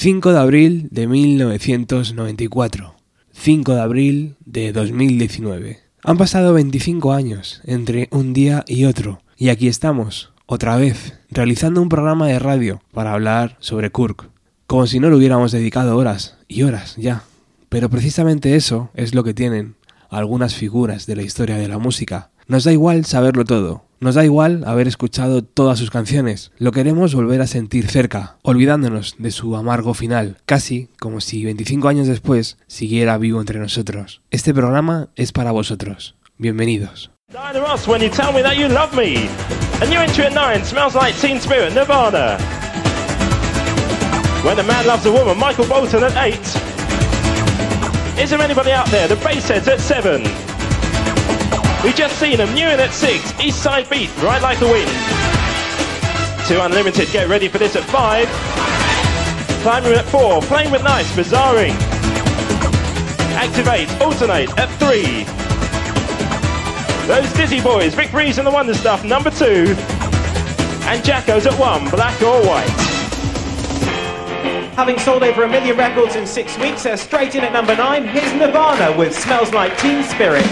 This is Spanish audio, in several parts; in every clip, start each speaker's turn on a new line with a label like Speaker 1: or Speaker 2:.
Speaker 1: 5 de abril de 1994. 5 de abril de 2019. Han pasado 25 años entre un día y otro, y aquí estamos, otra vez, realizando un programa de radio para hablar sobre Kirk, como si no le hubiéramos dedicado horas y horas ya. Pero precisamente eso es lo que tienen algunas figuras de la historia de la música. Nos da igual saberlo todo, nos da igual haber escuchado todas sus canciones, lo queremos volver a sentir cerca, olvidándonos de su amargo final, casi como si 25 años después siguiera vivo entre nosotros. Este programa es para vosotros. Bienvenidos.
Speaker 2: Diana Ross, when you tell me that you love me. A new entry at 9 smells like Teen Spirit, Nirvana. When a man loves a woman, Michael Bolton at 8. Is there anybody out there? The bass heads at 7. We just seen them, new in at 6. East Side Beat, right like the wind. 2 Unlimited, get ready for this at 5. Climbing at 4, playing with nice, bizarring. Activate, alternate at 3. Those Dizzy Boys, Vic Breeze and the Wonder Stuff, number 2. And Jacko's at 1, black or white.
Speaker 3: Having sold over a million records in six weeks, they're straight in at number 9. Here's Nirvana with Smells Like Teen Spirit.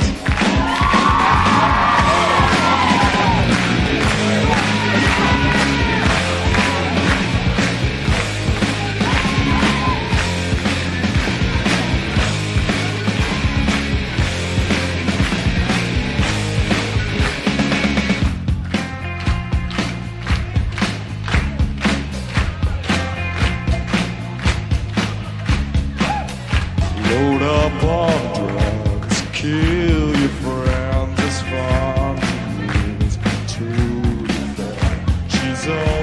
Speaker 2: soul.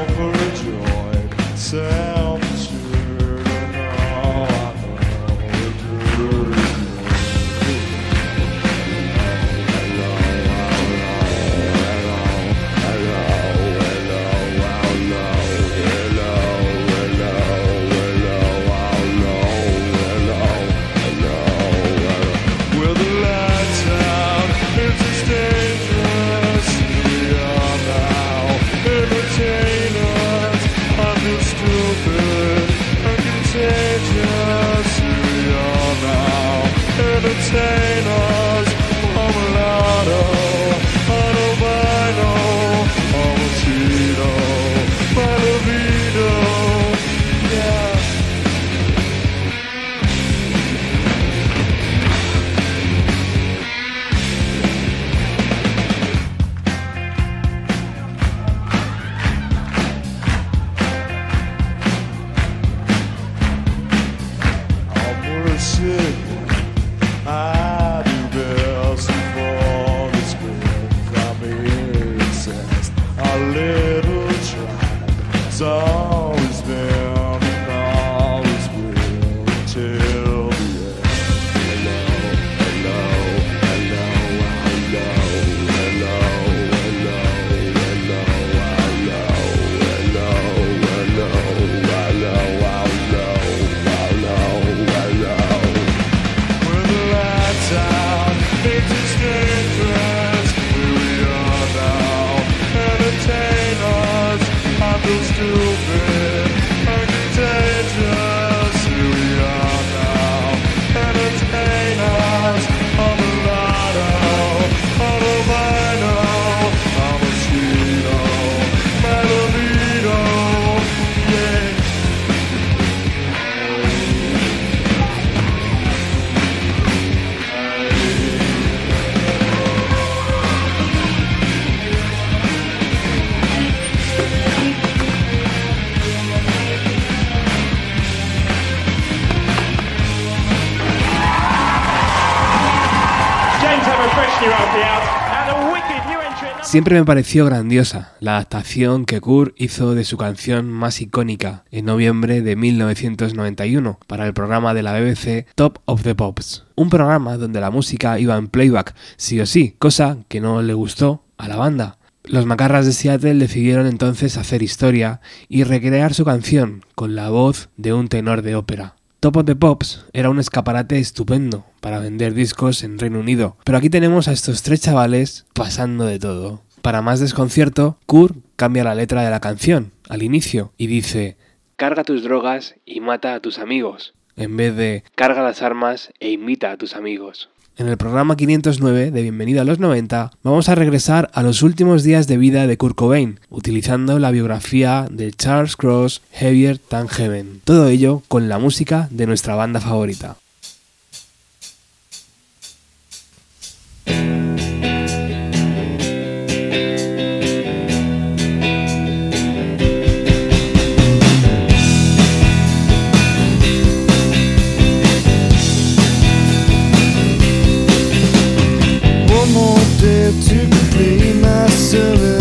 Speaker 1: Siempre me pareció grandiosa la adaptación que Kurt hizo de su canción más icónica en noviembre de 1991 para el programa de la BBC Top of the Pops, un programa donde la música iba en playback sí o sí, cosa que no le gustó a la banda. Los macarras de Seattle decidieron entonces hacer historia y recrear su canción con la voz de un tenor de ópera. Top of the Pops era un escaparate estupendo para vender discos en Reino Unido, pero aquí tenemos a estos tres chavales pasando de todo. Para más desconcierto, Kurt cambia la letra de la canción al inicio y dice carga tus drogas y mata a tus amigos, en vez de carga las armas e imita a tus amigos. En el programa 509 de Bienvenido a los 90 vamos a regresar a los últimos días de vida de Kurt Cobain, utilizando la biografía de Charles Cross Heavier Than Heaven. Todo ello con la música de nuestra banda favorita.
Speaker 2: My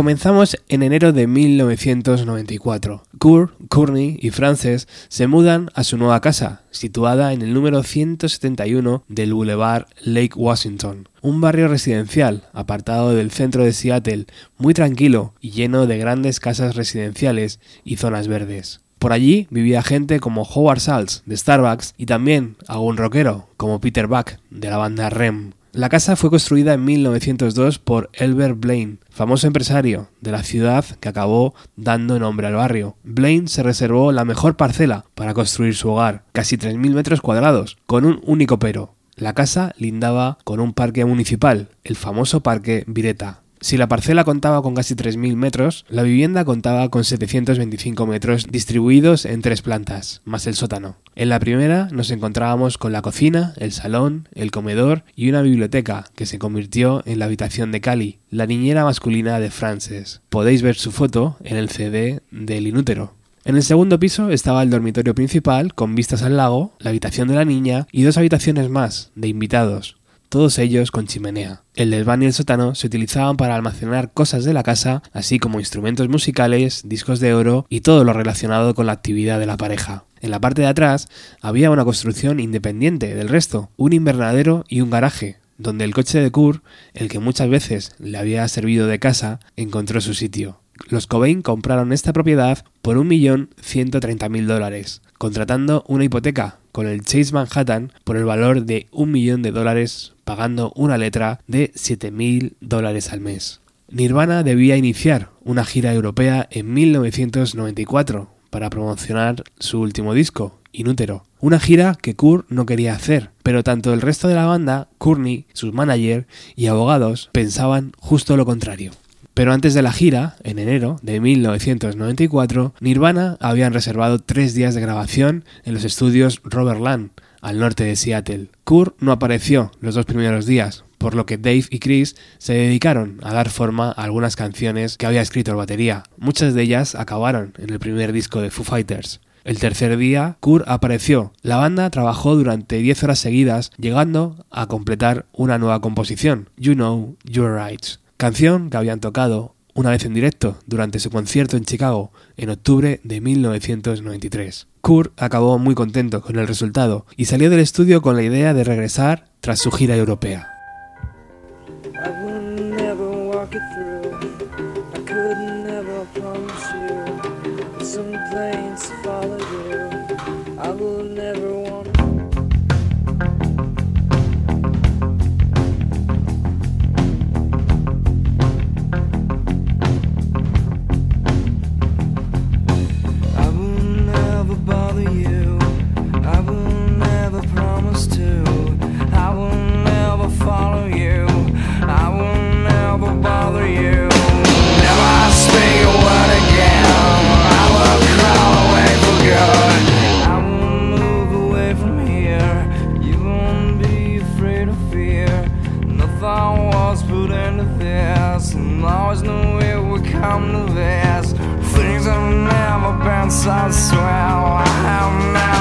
Speaker 1: comenzamos en enero de 1994. Kurt, Courtney y Frances se mudan a su nueva casa, situada en el número 171 del Boulevard Lake Washington, un barrio residencial apartado del centro de Seattle, muy tranquilo y lleno de grandes casas residenciales y zonas verdes. Por allí vivía gente como Howard Salz de Starbucks y también algún rockero como Peter Buck de la banda REM. La casa fue construida en 1902 por Elbert Blaine, famoso empresario de la ciudad que acabó dando nombre al barrio. Blaine se reservó la mejor parcela para construir su hogar, casi 3.000 metros cuadrados, con un único pero. La casa lindaba con un parque municipal, el famoso Parque Vireta. Si la parcela contaba con casi 3.000 metros, la vivienda contaba con 725 metros distribuidos en tres plantas, más el sótano. En la primera nos encontrábamos con la cocina, el salón, el comedor y una biblioteca que se convirtió en la habitación de Cali, la niñera masculina de Frances. Podéis ver su foto en el CD del Inútero. En el segundo piso estaba el dormitorio principal con vistas al lago, la habitación de la niña y dos habitaciones más de invitados, todos ellos con chimenea. El desván y el sótano se utilizaban para almacenar cosas de la casa, así como instrumentos musicales, discos de oro y todo lo relacionado con la actividad de la pareja. En la parte de atrás había una construcción independiente del resto, un invernadero y un garaje, donde el coche de Kurt, el que muchas veces le había servido de casa, encontró su sitio. Los Cobain compraron esta propiedad por 1.130.000 dólares, contratando una hipoteca con el Chase Manhattan por el valor de un millón de dólares, pagando una letra de 7.000 dólares al mes. Nirvana debía iniciar una gira europea en 1994 para promocionar su último disco, Inútero. Una gira que Kurt no quería hacer, pero tanto el resto de la banda, Courtney, sus manager y abogados pensaban justo lo contrario. Pero antes de la gira, en enero de 1994, Nirvana habían reservado tres días de grabación en los estudios Robert Land, al norte de Seattle. Kurt no apareció los dos primeros días, por lo que Dave y Chris se dedicaron a dar forma a algunas canciones que había escrito el batería. Muchas de ellas acabaron en el primer disco de Foo Fighters. El tercer día, Kurt apareció. La banda trabajó durante 10 horas seguidas, llegando a completar una nueva composición, You Know Your Rights, canción que habían tocado una vez en directo durante su concierto en Chicago en octubre de 1993. Kurt acabó muy contento con el resultado y salió del estudio con la idea de regresar tras su gira europea.
Speaker 4: I swear I am now.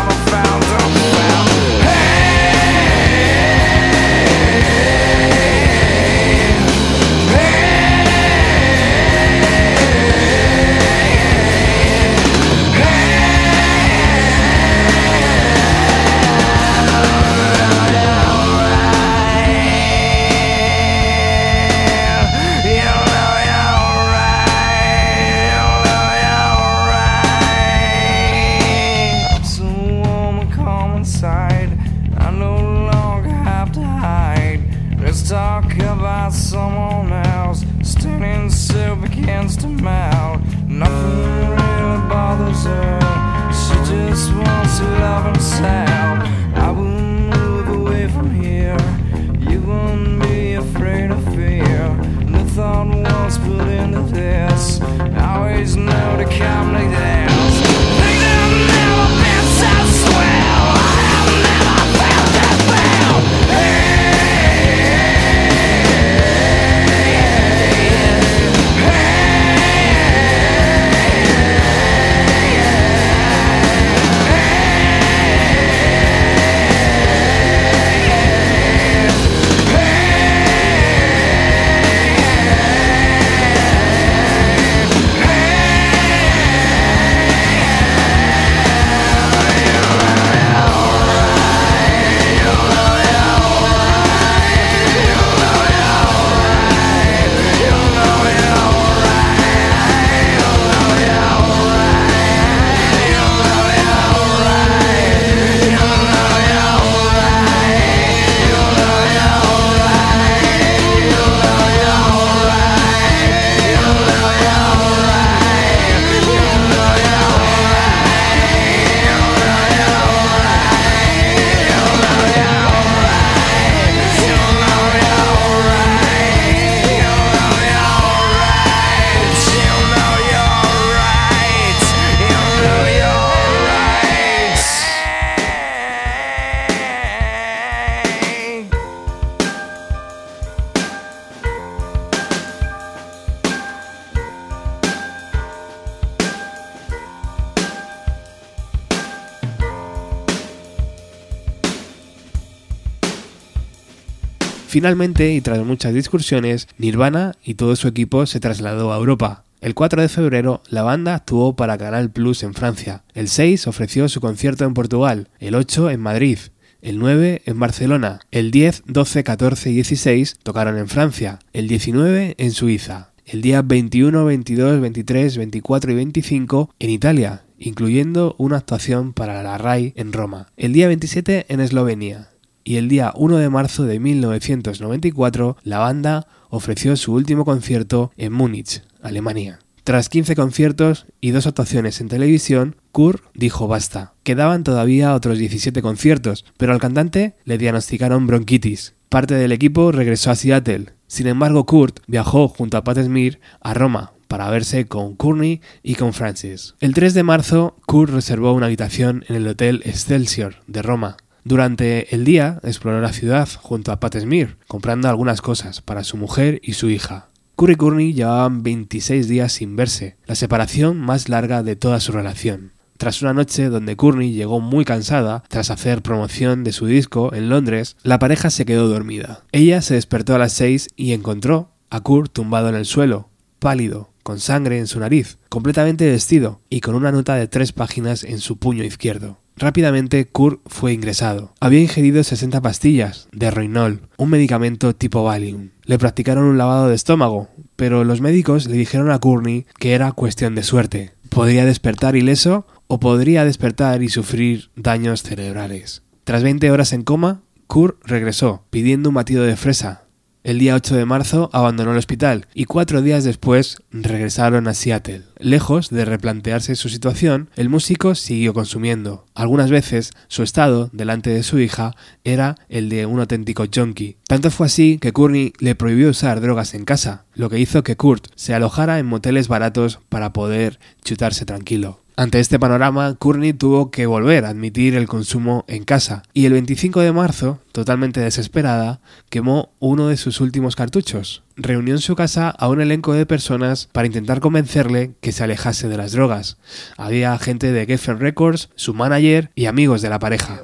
Speaker 1: Finalmente, y tras muchas discusiones, Nirvana y todo su equipo se trasladó a Europa. El 4 de febrero, la banda actuó para Canal Plus en Francia. El 6 ofreció su concierto en Portugal, el 8 en Madrid, el 9 en Barcelona, el 10, 12, 14 y 16 tocaron en Francia, el 19 en Suiza, el día 21, 22, 23, 24 y 25 en Italia, incluyendo una actuación para la RAI en Roma, el día 27 en Eslovenia, y el día 1 de marzo de 1994 la banda ofreció su último concierto en Múnich, Alemania. Tras 15 conciertos y dos actuaciones en televisión, Kurt dijo basta. Quedaban todavía otros 17 conciertos, pero al cantante le diagnosticaron bronquitis. Parte del equipo regresó a Seattle. Sin embargo, Kurt viajó junto a Pat Smear a Roma para verse con Courtney y con Francis. El 3 de marzo, Kurt reservó una habitación en el Hotel Excelsior de Roma. Durante el día exploró la ciudad junto a Pat Smear, comprando algunas cosas para su mujer y su hija. Kurt y Courtney llevaban 26 días sin verse, la separación más larga de toda su relación. Tras una noche donde Courtney llegó muy cansada tras hacer promoción de su disco en Londres, la pareja se quedó dormida. Ella se despertó a las 6 y encontró a Kurt tumbado en el suelo, pálido, con sangre en su nariz, completamente vestido y con una nota de tres páginas en su puño izquierdo. Rápidamente Kurt fue ingresado. Había ingerido 60 pastillas de Roinol, un medicamento tipo Valium. Le practicaron un lavado de estómago, pero los médicos le dijeron a Courtney que era cuestión de suerte. Podría despertar ileso o podría despertar y sufrir daños cerebrales. Tras 20 horas en coma, Kurt regresó, pidiendo un batido de fresa, el día 8 de marzo abandonó el hospital y cuatro días después regresaron a Seattle. Lejos de replantearse su situación, el músico siguió consumiendo. Algunas veces su estado delante de su hija era el de un auténtico junkie. Tanto fue así que Courtney le prohibió usar drogas en casa, lo que hizo que Kurt se alojara en moteles baratos para poder chutarse tranquilo. Ante este panorama, Courtney tuvo que volver a admitir el consumo en casa y el 25 de marzo, totalmente desesperada, quemó uno de sus últimos cartuchos. Reunió en su casa a un elenco de personas para intentar convencerle que se alejase de las drogas. Había gente de Geffen Records, su manager y amigos de la pareja.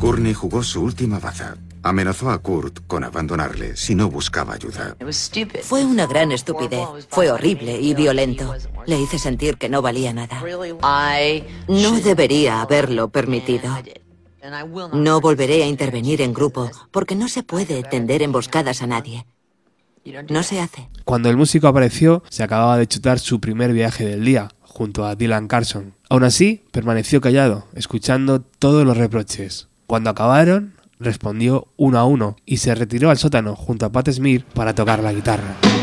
Speaker 5: Courtney jugó su última baza. Amenazó a Kurt con abandonarle si no buscaba ayuda.
Speaker 6: Fue una gran estupidez. Fue horrible y violento. Le hice sentir que no valía nada. No debería haberlo permitido. No volveré a intervenir en grupo porque no se puede tender emboscadas a nadie. No se hace.
Speaker 1: Cuando el músico apareció, se acababa de chutar su primer viaje del día, junto a Dylan Carson. Aún así, permaneció callado, escuchando todos los reproches. Cuando acabaron, respondió uno a uno y se retiró al sótano junto a Pat Smear para tocar la guitarra.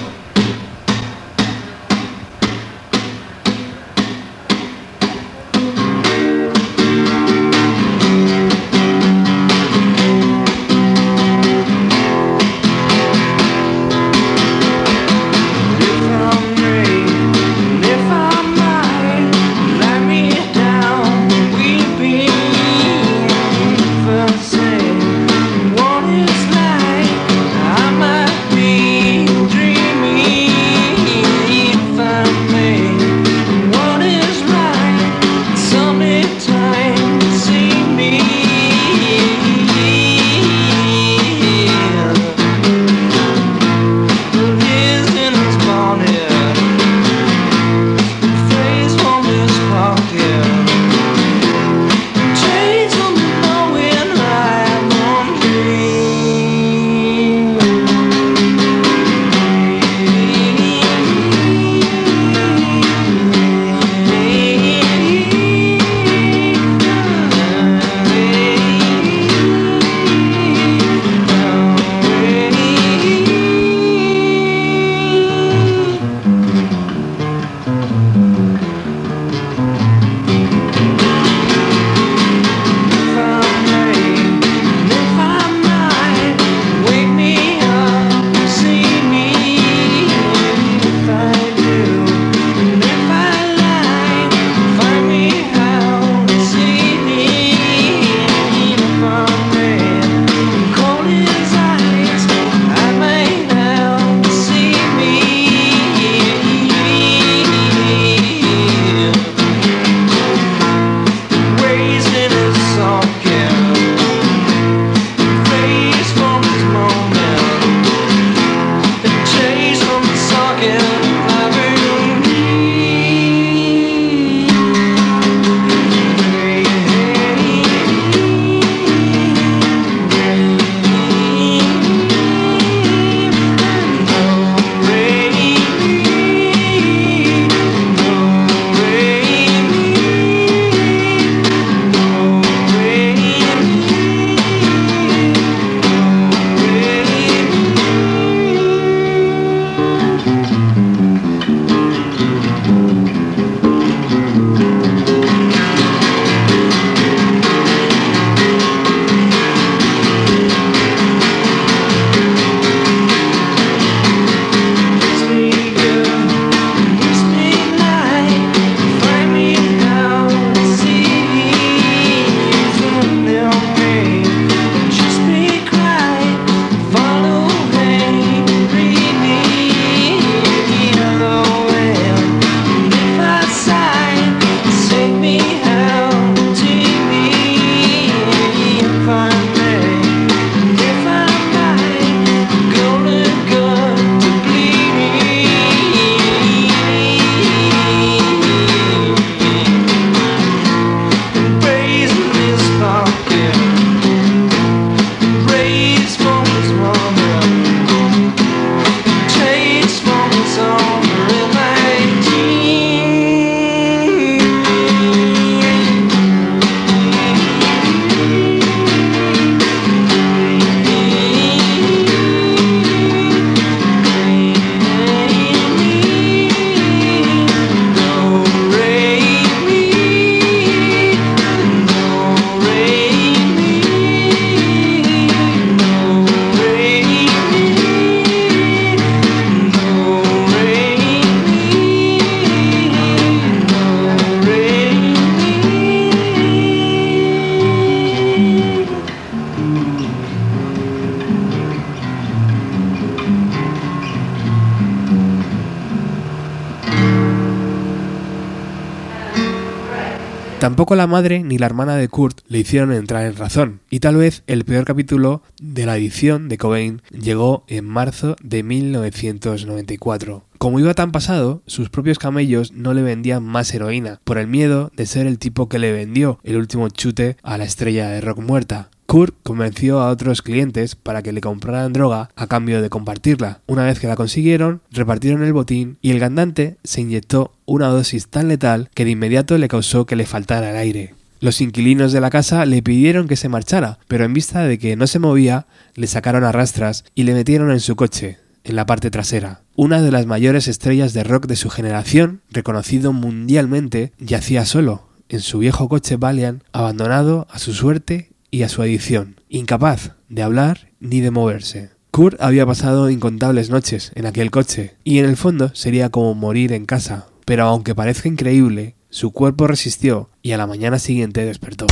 Speaker 1: La madre ni la hermana de Kurt le hicieron entrar en razón, y tal vez el peor capítulo de la edición de Cobain llegó en marzo de 1994. Como iba tan pasado, sus propios camellos no le vendían más heroína, por el miedo de ser el tipo que le vendió el último chute a la estrella de rock muerta. Kurt convenció a otros clientes para que le compraran droga a cambio de compartirla. Una vez que la consiguieron, repartieron el botín y el cantante se inyectó una dosis tan letal que de inmediato le causó que le faltara el aire. Los inquilinos de la casa le pidieron que se marchara, pero en vista de que no se movía, le sacaron a rastras y le metieron en su coche, en la parte trasera. Una de las mayores estrellas de rock de su generación, reconocido mundialmente, yacía solo, en su viejo coche Valiant, abandonado a su suerte y a su adicción, incapaz de hablar ni de moverse. Kurt había pasado incontables noches en aquel coche, y en el fondo sería como morir en casa, pero aunque parezca increíble, su cuerpo resistió y a la mañana siguiente despertó.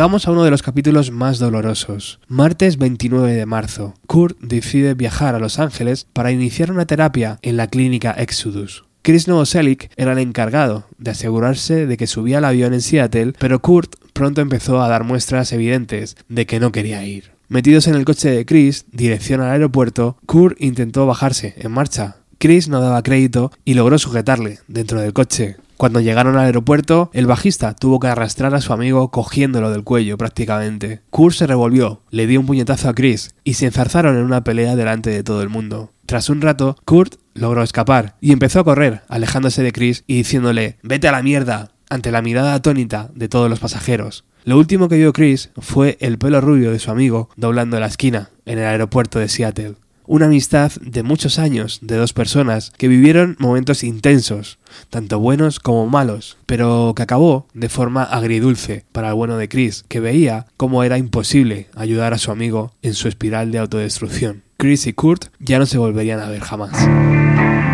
Speaker 1: Llegamos a uno de los capítulos más dolorosos. Martes 29 de marzo. Kurt decide viajar a Los Ángeles para iniciar una terapia en la clínica Exodus. Chris Novoselic era el encargado de asegurarse de que subía al avión en Seattle, pero Kurt pronto empezó a dar muestras evidentes de que no quería ir. Metidos en el coche de Chris, dirección al aeropuerto, Kurt intentó bajarse en marcha. Chris no daba crédito y logró sujetarle dentro del coche. Cuando llegaron al aeropuerto, el bajista tuvo que arrastrar a su amigo cogiéndolo del cuello prácticamente. Kurt se revolvió, le dio un puñetazo a Chris y se enzarzaron en una pelea delante de todo el mundo. Tras un rato, Kurt logró escapar y empezó a correr, alejándose de Chris y diciéndole ¡Vete a la mierda! ante la mirada atónita de todos los pasajeros. Lo último que vio Chris fue el pelo rubio de su amigo doblando la esquina en el aeropuerto de Seattle una amistad de muchos años de dos personas que vivieron momentos intensos, tanto buenos como malos, pero que acabó de forma agridulce para el bueno de Chris, que veía cómo era imposible ayudar a su amigo en su espiral de autodestrucción. Chris y Kurt ya no se volverían a ver jamás.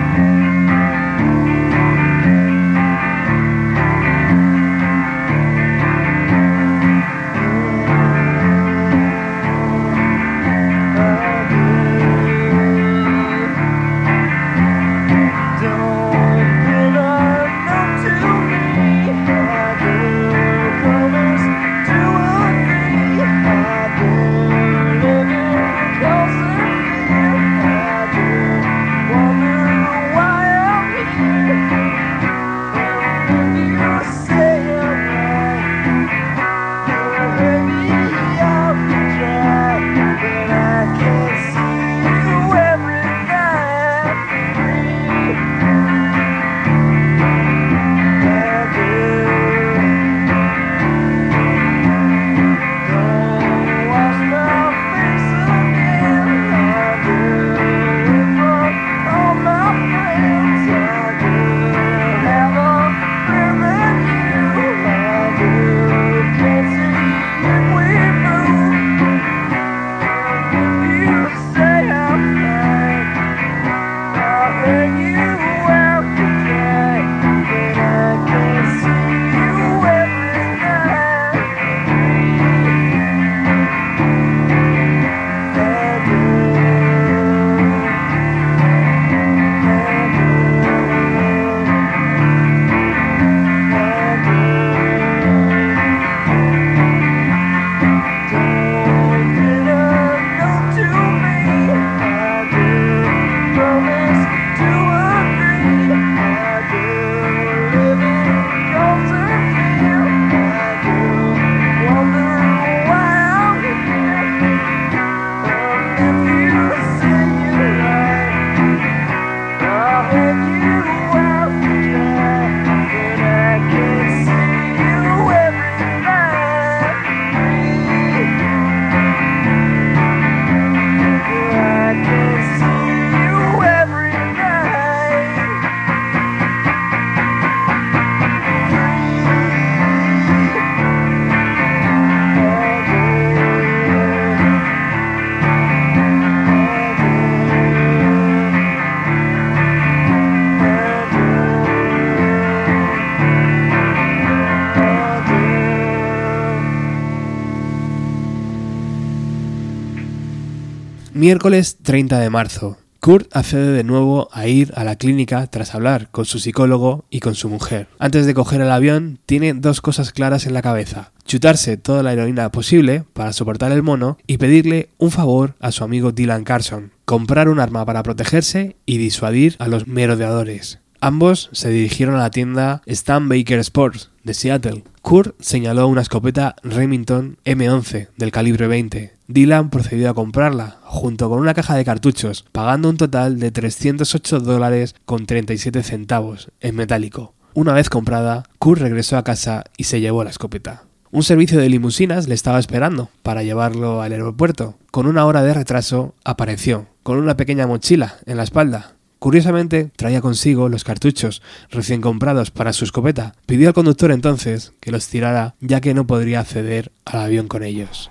Speaker 1: Miércoles 30 de marzo. Kurt accede de nuevo a ir a la clínica tras hablar con su psicólogo y con su mujer. Antes de coger el avión, tiene dos cosas claras en la cabeza. Chutarse toda la heroína posible para soportar el mono y pedirle un favor a su amigo Dylan Carson. Comprar un arma para protegerse y disuadir a los merodeadores. Ambos se dirigieron a la tienda Stan Baker Sports de Seattle. Kurt señaló una escopeta Remington M11 del calibre 20. Dylan procedió a comprarla, junto con una caja de cartuchos, pagando un total de 308 dólares con 37 centavos en metálico. Una vez comprada, Kurt regresó a casa y se llevó la escopeta. Un servicio de limusinas le estaba esperando para llevarlo al aeropuerto. Con una hora de retraso, apareció, con una pequeña mochila en la espalda, Curiosamente, traía consigo los cartuchos recién comprados para su escopeta. Pidió al conductor entonces que los tirara ya que no podría acceder al avión con ellos.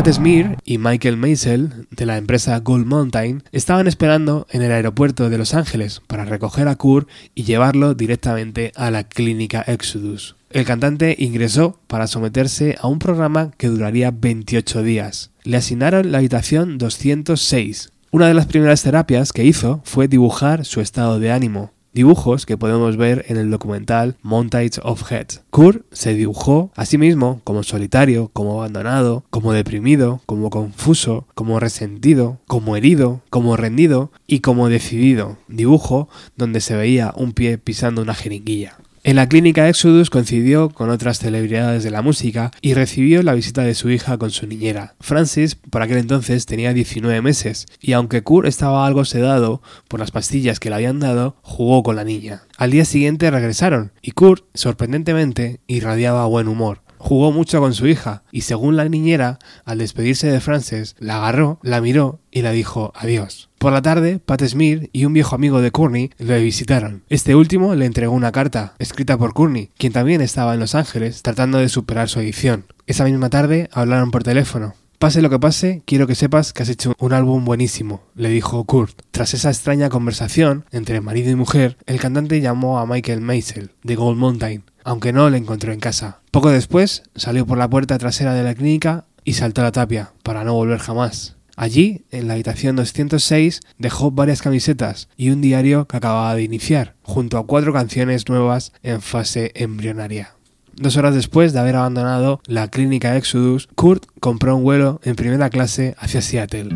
Speaker 1: Pat Smear y Michael Maisel, de la empresa Gold Mountain, estaban esperando en el aeropuerto de Los Ángeles para recoger a Kurt y llevarlo directamente a la clínica Exodus. El cantante ingresó para someterse a un programa que duraría 28 días. Le asignaron la habitación 206. Una de las primeras terapias que hizo fue dibujar su estado de ánimo, dibujos que podemos ver en el documental Montage of Heads. Kurt se dibujó a sí mismo como solitario, como abandonado, como deprimido, como confuso, como resentido, como herido, como rendido y como decidido. Dibujo donde se veía un pie pisando una jeringuilla. En la clínica Exodus coincidió con otras celebridades de la música y recibió la visita de su hija con su niñera. Francis, por aquel entonces, tenía 19 meses y aunque Kurt estaba algo sedado por las pastillas que le habían dado, jugó con la niña. Al día siguiente regresaron y Kurt, sorprendentemente, irradiaba buen humor. Jugó mucho con su hija y según la niñera, al despedirse de Frances, la agarró, la miró y le dijo adiós. Por la tarde, Pat Smear y un viejo amigo de Courtney le visitaron. Este último le entregó una carta, escrita por Courtney, quien también estaba en Los Ángeles tratando de superar su adicción. Esa misma tarde hablaron por teléfono. Pase lo que pase, quiero que sepas que has hecho un álbum buenísimo, le dijo Kurt. Tras esa extraña conversación entre marido y mujer, el cantante llamó a Michael Maisel, de Gold Mountain, aunque no le encontró en casa. Poco después, salió por la puerta trasera de la clínica y saltó a la tapia, para no volver jamás. Allí, en la habitación 206, dejó varias camisetas y un diario que acababa de iniciar, junto a cuatro canciones nuevas en fase embrionaria. Dos horas después de haber abandonado la clínica Exodus, Kurt compró un vuelo en primera clase hacia Seattle.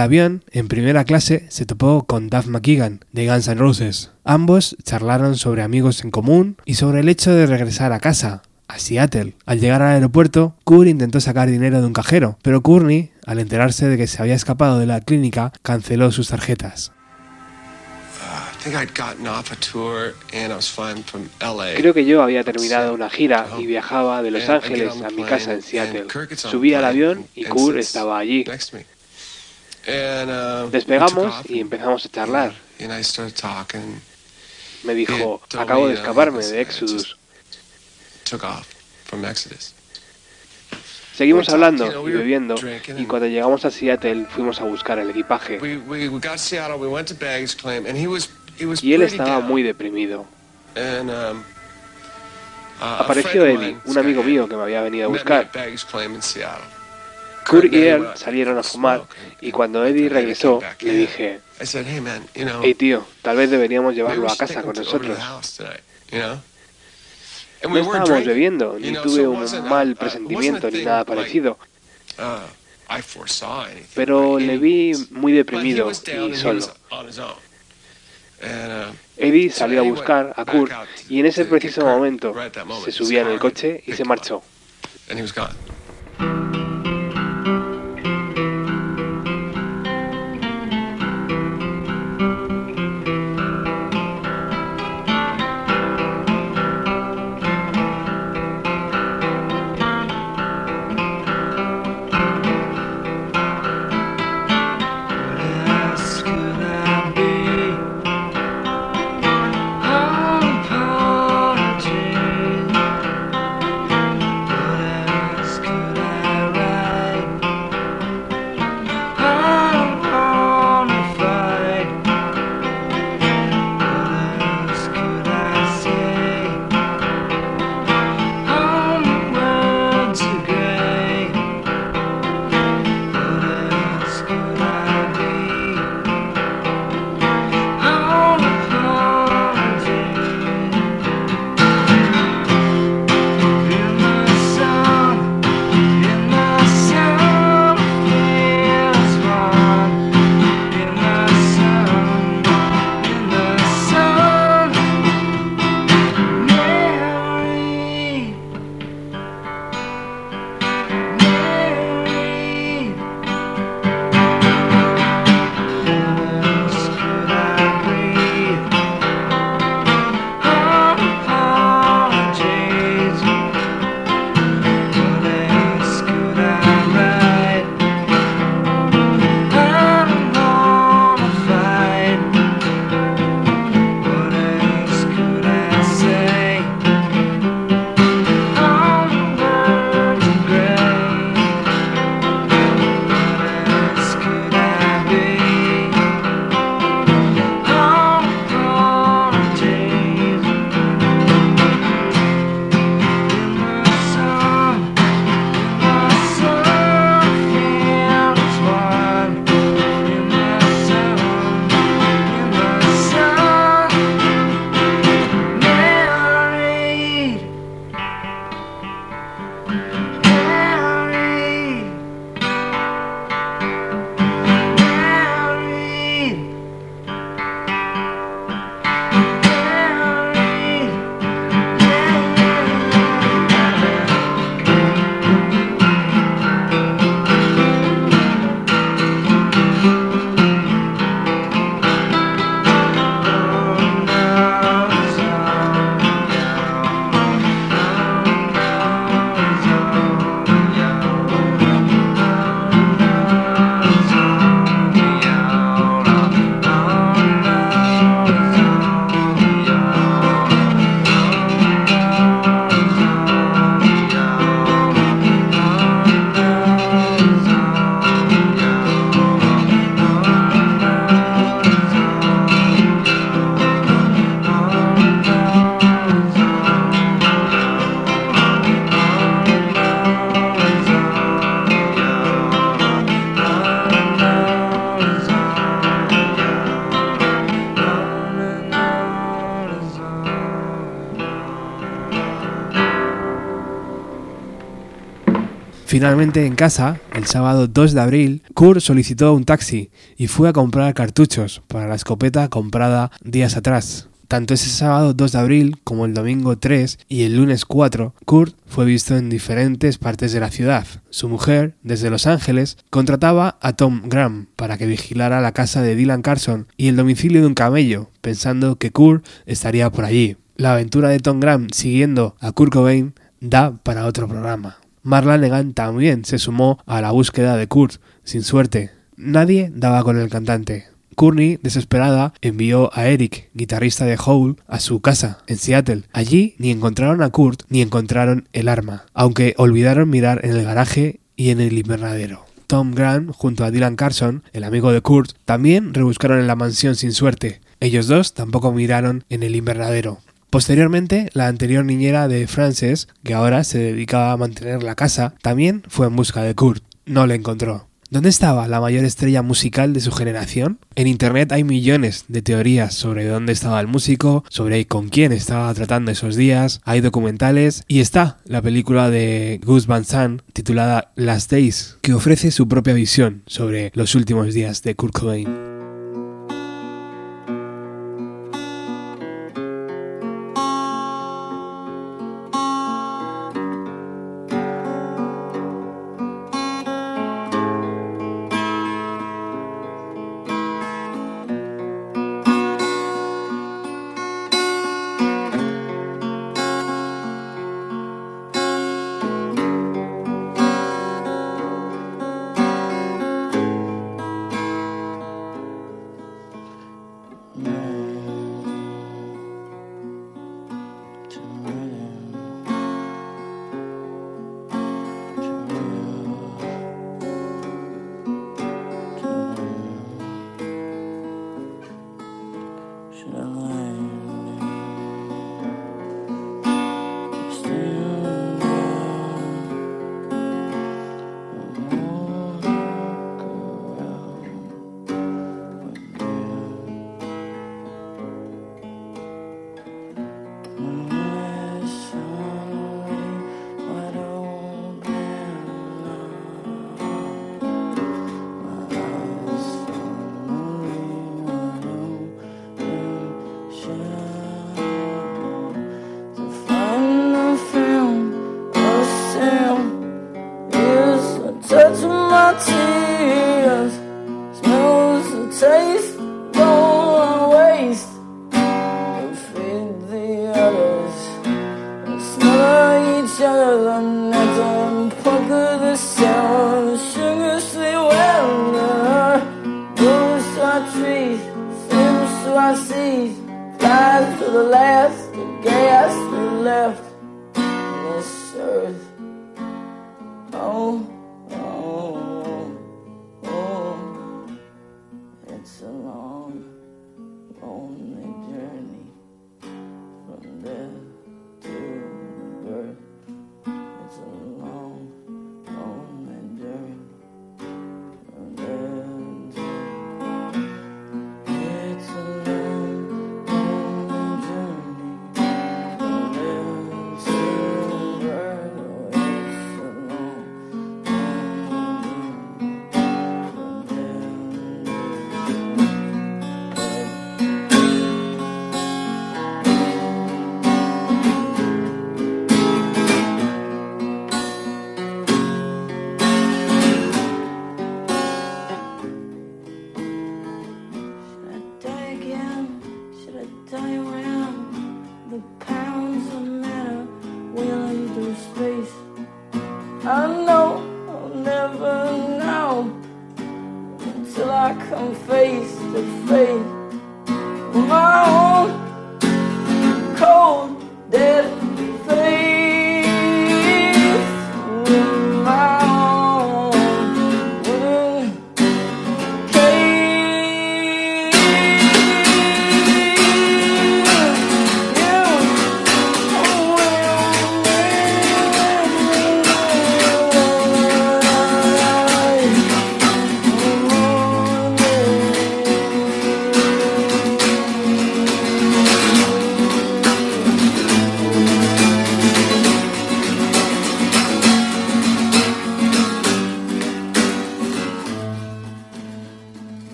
Speaker 1: El avión, en primera clase, se topó con Duff McKagan, de Guns N' Roses. Ambos charlaron sobre amigos en común y sobre el hecho de regresar a casa, a Seattle. Al llegar al aeropuerto, Kurt intentó sacar dinero de un cajero, pero Courtney, al enterarse de que se había escapado de la clínica, canceló sus tarjetas. Creo que yo había terminado una gira y viajaba de Los Ángeles a mi casa en Seattle. Subí al avión y Kurt estaba allí. Despegamos y empezamos a charlar. Me dijo, acabo de escaparme de Exodus. Seguimos hablando y bebiendo y cuando llegamos a Seattle fuimos a buscar el equipaje y él estaba muy deprimido. Apareció Eddie, un amigo mío que me había venido a buscar. Kurt y él salieron a fumar y cuando Eddie regresó le dije, hey tío, tal vez deberíamos llevarlo a casa con nosotros. No estábamos bebiendo, ni tuve un mal presentimiento ni nada parecido. Pero le vi muy deprimido y solo. Eddie salió a buscar a Kurt y en ese preciso momento se subía en el coche y se marchó.
Speaker 4: Finalmente, en casa, el sábado 2 de abril, Kurt solicitó un taxi y fue a comprar cartuchos para la escopeta comprada días atrás. Tanto ese sábado 2 de abril como el domingo 3 y el lunes 4, Kurt fue visto en diferentes partes de la ciudad. Su mujer, desde Los Ángeles, contrataba a Tom Graham para que vigilara la casa de Dylan Carson y el domicilio de un camello, pensando que Kurt estaría por allí. La aventura de Tom Graham siguiendo a Kurt Cobain da para otro programa. Mark Lanegan también se sumó a la búsqueda de Kurt, sin suerte. Nadie daba con el cantante. Courtney, desesperada, envió a Eric, guitarrista de Hole, a su casa, en Seattle. Allí ni encontraron a Kurt ni encontraron el arma, aunque olvidaron mirar en el garaje y en el invernadero. Tom Grant, junto a Dylan Carson, el amigo de Kurt, también rebuscaron en la mansión sin suerte. Ellos dos tampoco miraron en el invernadero. Posteriormente, la anterior niñera de Frances, que ahora se dedicaba a mantener la casa, también fue en busca de Kurt. No le encontró. ¿Dónde estaba la mayor estrella musical de su generación? En Internet hay millones de teorías sobre dónde estaba el músico, sobre con quién estaba tratando esos días, hay documentales y está la película de Gus Van Sant titulada Last Days, que ofrece su propia visión sobre los últimos días de Kurt Cobain.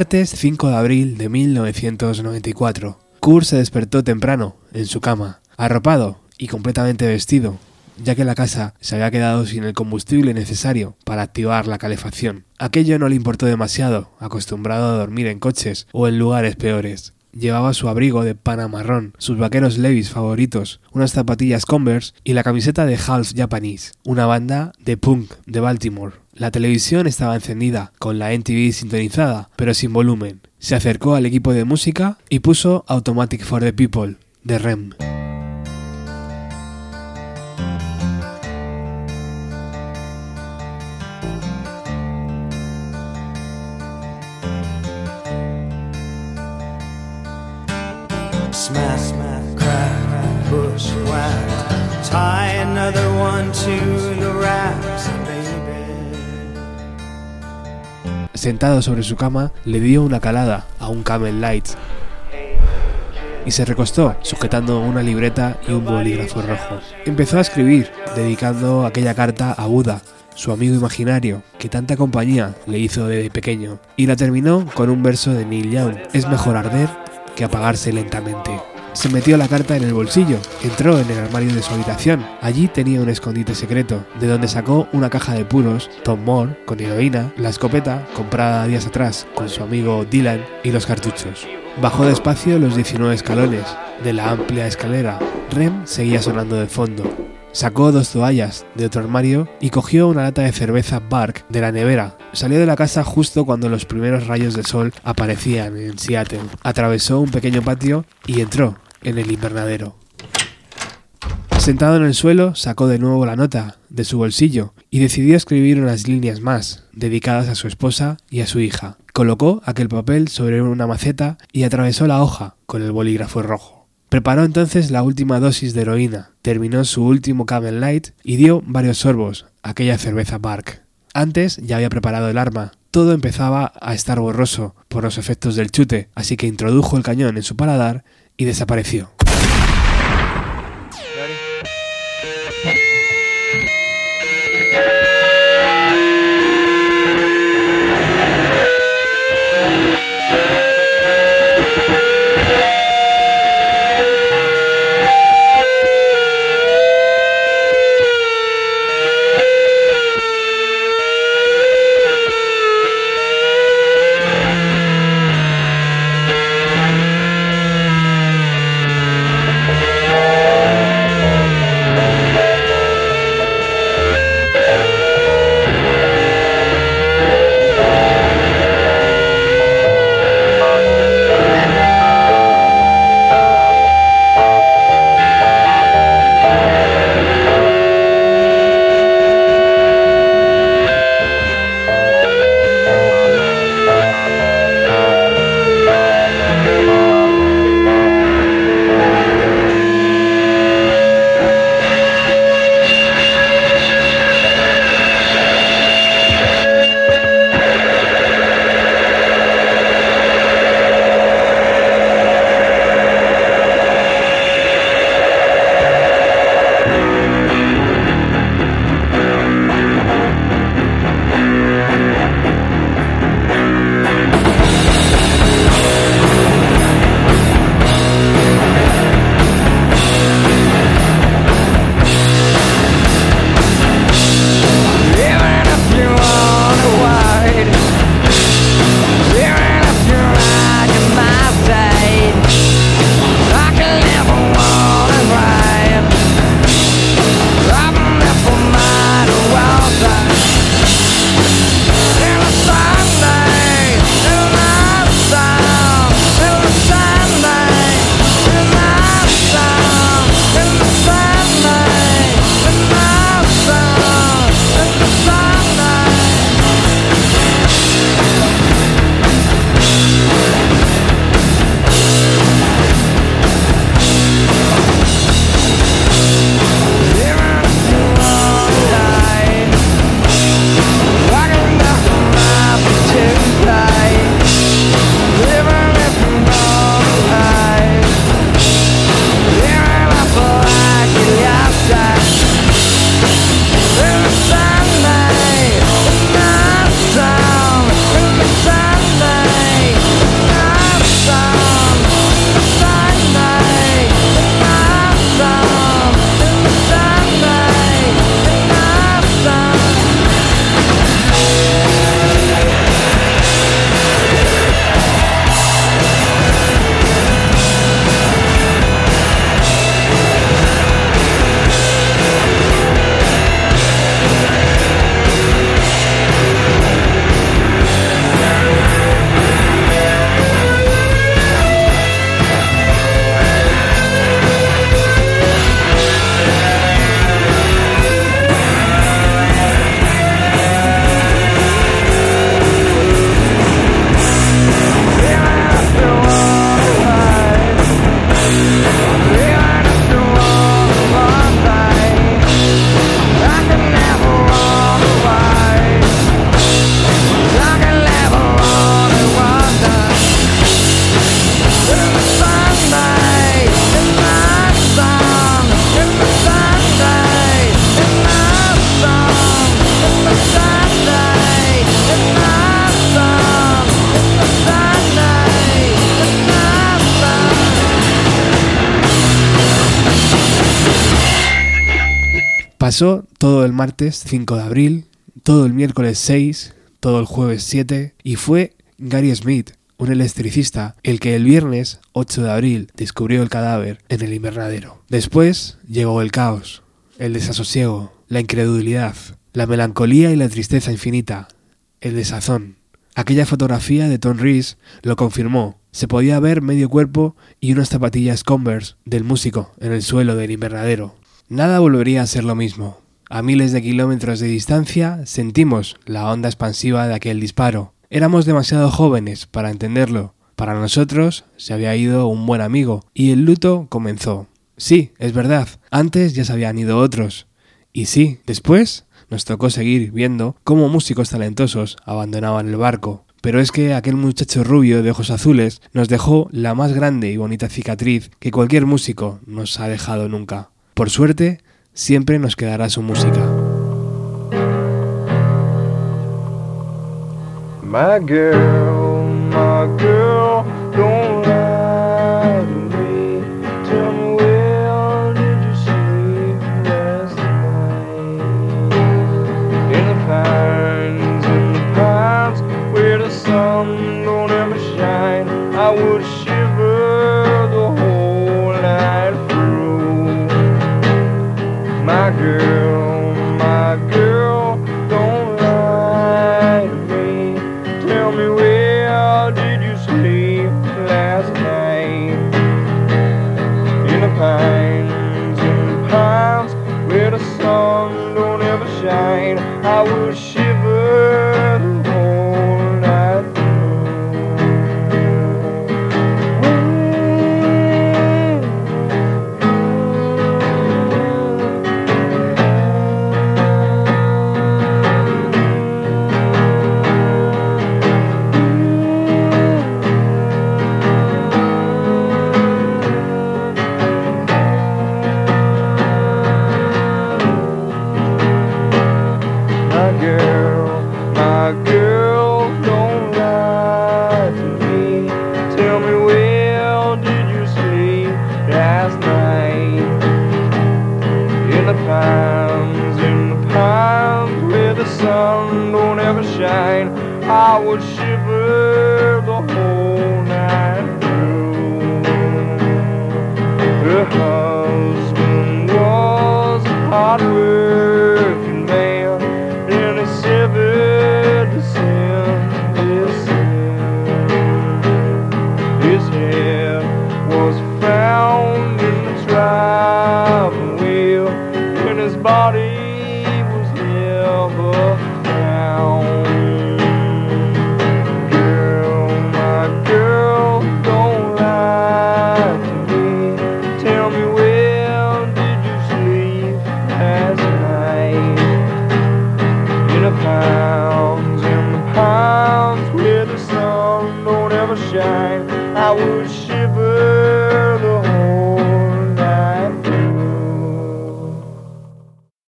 Speaker 1: Martes 5 de abril de 1994. Kurt se despertó temprano, en su cama, arropado y completamente vestido, ya que la casa se había quedado sin el combustible necesario para activar la calefacción. Aquello no le importó demasiado, acostumbrado a dormir en coches o en lugares peores. Llevaba su abrigo de pana marrón, sus vaqueros Levis favoritos, unas zapatillas Converse y la camiseta de Half Japanese, una banda de punk de Baltimore. La televisión estaba encendida, con la NTV sintonizada, pero sin volumen. Se acercó al equipo de música y puso Automatic for the People, de Rem.
Speaker 2: Crack, bushwhacked. Tie another one to the racks,
Speaker 1: Sentado sobre su cama, le dio una calada a un Camel Light y se recostó sujetando una libreta y un bolígrafo rojo. Empezó a escribir, dedicando aquella carta a Buda, su amigo imaginario, que tanta compañía le hizo desde pequeño, y la terminó con un verso de Neil Young, es mejor arder que apagarse lentamente. Se metió la carta en el bolsillo, entró en el armario de su habitación. Allí tenía un escondite secreto, de donde sacó una caja de puros, Tom Moore, con heroína, la escopeta, comprada días atrás con su amigo Dylan, y los cartuchos. Bajó despacio los 19 escalones de la amplia escalera. Rem seguía sonando de fondo. Sacó dos toallas de otro armario y cogió una lata de cerveza Bark de la nevera. Salió de la casa justo cuando los primeros rayos de sol aparecían en Seattle. Atravesó un pequeño patio y entró en el invernadero. Sentado en el suelo, sacó de nuevo la nota de su bolsillo y decidió escribir unas líneas más, dedicadas a su esposa y a su hija. Colocó aquel papel sobre una maceta y atravesó la hoja con el bolígrafo rojo. Preparó entonces la última dosis de heroína, terminó su último Camel Light y dio varios sorbos a aquella cerveza Bark. Antes ya había preparado el arma. Todo empezaba a estar borroso por los efectos del chute, así que introdujo el cañón en su paladar y desapareció. Pasó todo el martes 5 de abril, todo el miércoles 6, todo el jueves 7 y fue Gary Smith, un electricista, el que el viernes 8 de abril descubrió el cadáver en el invernadero. Después llegó el caos, el desasosiego, la incredulidad, la melancolía y la tristeza infinita, el desazón. Aquella fotografía de Tom Rees lo confirmó. Se podía ver medio cuerpo y unas zapatillas Converse del músico en el suelo del invernadero. Nada volvería a ser lo mismo. A miles de kilómetros de distancia sentimos la onda expansiva de aquel disparo. Éramos demasiado jóvenes para entenderlo. Para nosotros se había ido un buen amigo y el luto comenzó. Sí, es verdad, antes ya se habían ido otros. Y sí, después nos tocó seguir viendo cómo músicos talentosos abandonaban el barco. Pero es que aquel muchacho rubio de ojos azules nos dejó la más grande y bonita cicatriz que cualquier músico nos ha dejado nunca. Por suerte, siempre nos quedará su música.